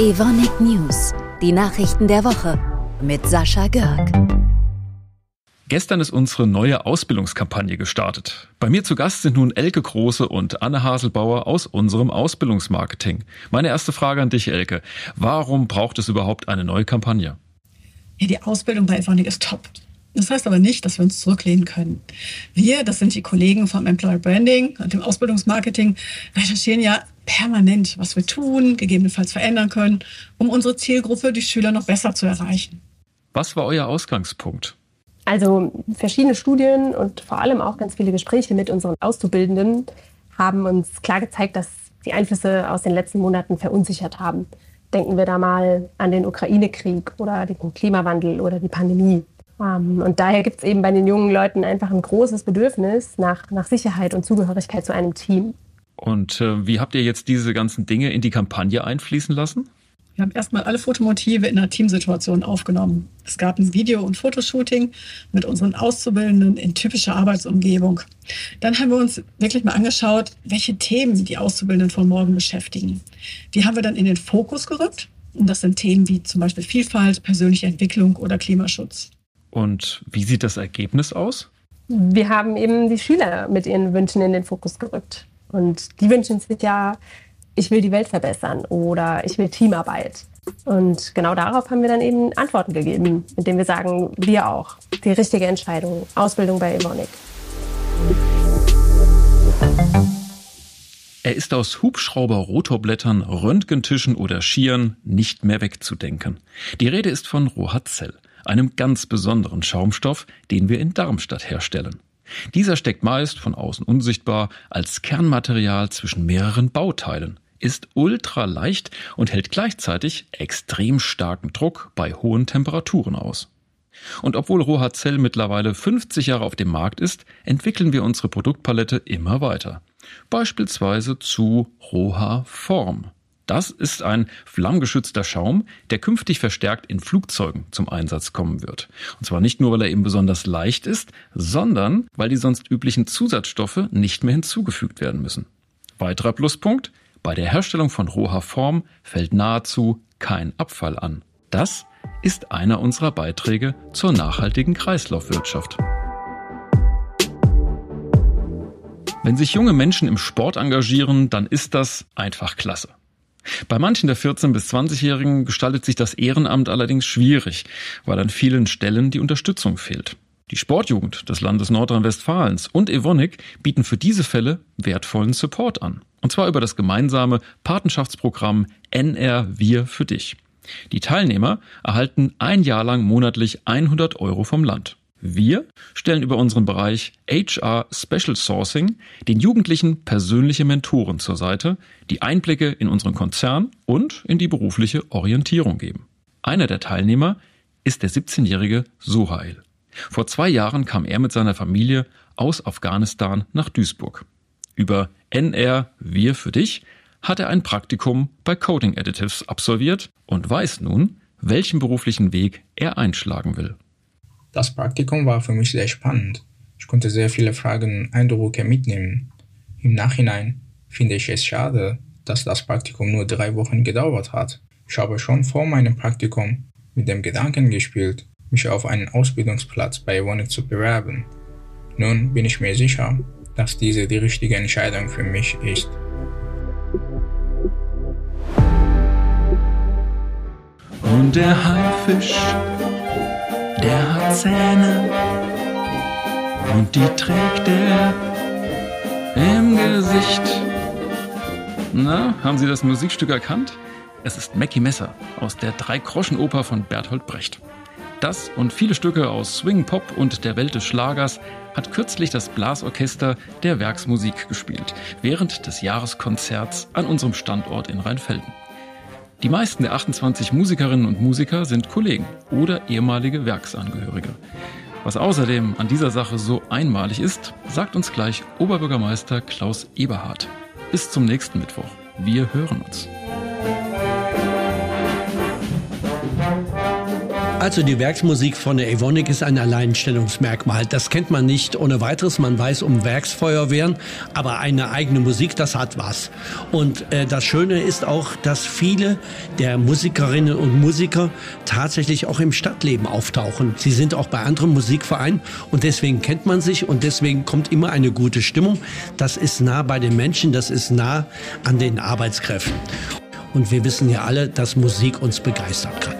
Evonik News, die Nachrichten der Woche mit Sascha Görg. Gestern ist unsere neue Ausbildungskampagne gestartet. Bei mir zu Gast sind nun Elke Große und Anne Haselbauer aus unserem Ausbildungsmarketing. Meine erste Frage an dich, Elke. Warum braucht es überhaupt eine neue Kampagne? Ja, die Ausbildung bei Evonik ist top. Das heißt aber nicht, dass wir uns zurücklehnen können. Wir, das sind die Kollegen vom Employer Branding und dem Ausbildungsmarketing, recherchieren ja permanent, was wir tun, gegebenenfalls verändern können, um unsere Zielgruppe, die Schüler, noch besser zu erreichen. Was war euer Ausgangspunkt? Also verschiedene Studien und vor allem auch ganz viele Gespräche mit unseren Auszubildenden haben uns klar gezeigt, dass die Einflüsse aus den letzten Monaten verunsichert haben. Denken wir da mal an den Ukraine-Krieg oder den Klimawandel oder die Pandemie. Ähm, und daher gibt es eben bei den jungen Leuten einfach ein großes Bedürfnis nach, nach Sicherheit und Zugehörigkeit zu einem Team. Und äh, wie habt ihr jetzt diese ganzen Dinge in die Kampagne einfließen lassen? Wir haben erstmal alle Fotomotive in einer Teamsituation aufgenommen. Es gab ein Video- und Fotoshooting mit unseren Auszubildenden in typischer Arbeitsumgebung. Dann haben wir uns wirklich mal angeschaut, welche Themen die Auszubildenden von morgen beschäftigen. Die haben wir dann in den Fokus gerückt. Und das sind Themen wie zum Beispiel Vielfalt, persönliche Entwicklung oder Klimaschutz. Und wie sieht das Ergebnis aus? Wir haben eben die Schüler mit ihren Wünschen in den Fokus gerückt. Und die wünschen sich ja, ich will die Welt verbessern oder ich will Teamarbeit. Und genau darauf haben wir dann eben Antworten gegeben, indem wir sagen, wir auch. Die richtige Entscheidung, Ausbildung bei Evonik. Er ist aus Hubschrauber, Rotorblättern, Röntgentischen oder Skiern nicht mehr wegzudenken. Die Rede ist von Rohazell einem ganz besonderen Schaumstoff, den wir in Darmstadt herstellen. Dieser steckt meist von außen unsichtbar als Kernmaterial zwischen mehreren Bauteilen, ist ultra leicht und hält gleichzeitig extrem starken Druck bei hohen Temperaturen aus. Und obwohl Rohacell mittlerweile 50 Jahre auf dem Markt ist, entwickeln wir unsere Produktpalette immer weiter. Beispielsweise zu Roha Form. Das ist ein flammgeschützter Schaum, der künftig verstärkt in Flugzeugen zum Einsatz kommen wird. Und zwar nicht nur, weil er eben besonders leicht ist, sondern weil die sonst üblichen Zusatzstoffe nicht mehr hinzugefügt werden müssen. Weiterer Pluspunkt, bei der Herstellung von roher Form fällt nahezu kein Abfall an. Das ist einer unserer Beiträge zur nachhaltigen Kreislaufwirtschaft. Wenn sich junge Menschen im Sport engagieren, dann ist das einfach klasse. Bei manchen der 14- bis 20-Jährigen gestaltet sich das Ehrenamt allerdings schwierig, weil an vielen Stellen die Unterstützung fehlt. Die Sportjugend des Landes Nordrhein-Westfalens und Evonik bieten für diese Fälle wertvollen Support an. Und zwar über das gemeinsame Patenschaftsprogramm NR Wir für dich. Die Teilnehmer erhalten ein Jahr lang monatlich 100 Euro vom Land. Wir stellen über unseren Bereich HR Special Sourcing den Jugendlichen persönliche Mentoren zur Seite, die Einblicke in unseren Konzern und in die berufliche Orientierung geben. Einer der Teilnehmer ist der 17-jährige Suhail. Vor zwei Jahren kam er mit seiner Familie aus Afghanistan nach Duisburg. Über NR Wir für dich hat er ein Praktikum bei Coding Additives absolviert und weiß nun, welchen beruflichen Weg er einschlagen will. Das Praktikum war für mich sehr spannend. Ich konnte sehr viele Fragen und Eindrücke mitnehmen. Im Nachhinein finde ich es schade, dass das Praktikum nur drei Wochen gedauert hat. Ich habe schon vor meinem Praktikum mit dem Gedanken gespielt, mich auf einen Ausbildungsplatz bei Evonik zu bewerben. Nun bin ich mir sicher, dass diese die richtige Entscheidung für mich ist. Und der Haifisch der hat Zähne und die trägt er im Gesicht. Na, haben Sie das Musikstück erkannt? Es ist Mackie Messer aus der Drei-Groschen-Oper von Bertolt Brecht. Das und viele Stücke aus Swing, Pop und der Welt des Schlagers hat kürzlich das Blasorchester der Werksmusik gespielt, während des Jahreskonzerts an unserem Standort in Rheinfelden. Die meisten der 28 Musikerinnen und Musiker sind Kollegen oder ehemalige Werksangehörige. Was außerdem an dieser Sache so einmalig ist, sagt uns gleich Oberbürgermeister Klaus Eberhardt. Bis zum nächsten Mittwoch. Wir hören uns. Also die Werksmusik von der Evonik ist ein Alleinstellungsmerkmal. Das kennt man nicht ohne weiteres. Man weiß um Werksfeuerwehren, aber eine eigene Musik, das hat was. Und äh, das Schöne ist auch, dass viele der Musikerinnen und Musiker tatsächlich auch im Stadtleben auftauchen. Sie sind auch bei anderen Musikvereinen und deswegen kennt man sich und deswegen kommt immer eine gute Stimmung. Das ist nah bei den Menschen, das ist nah an den Arbeitskräften. Und wir wissen ja alle, dass Musik uns begeistern kann.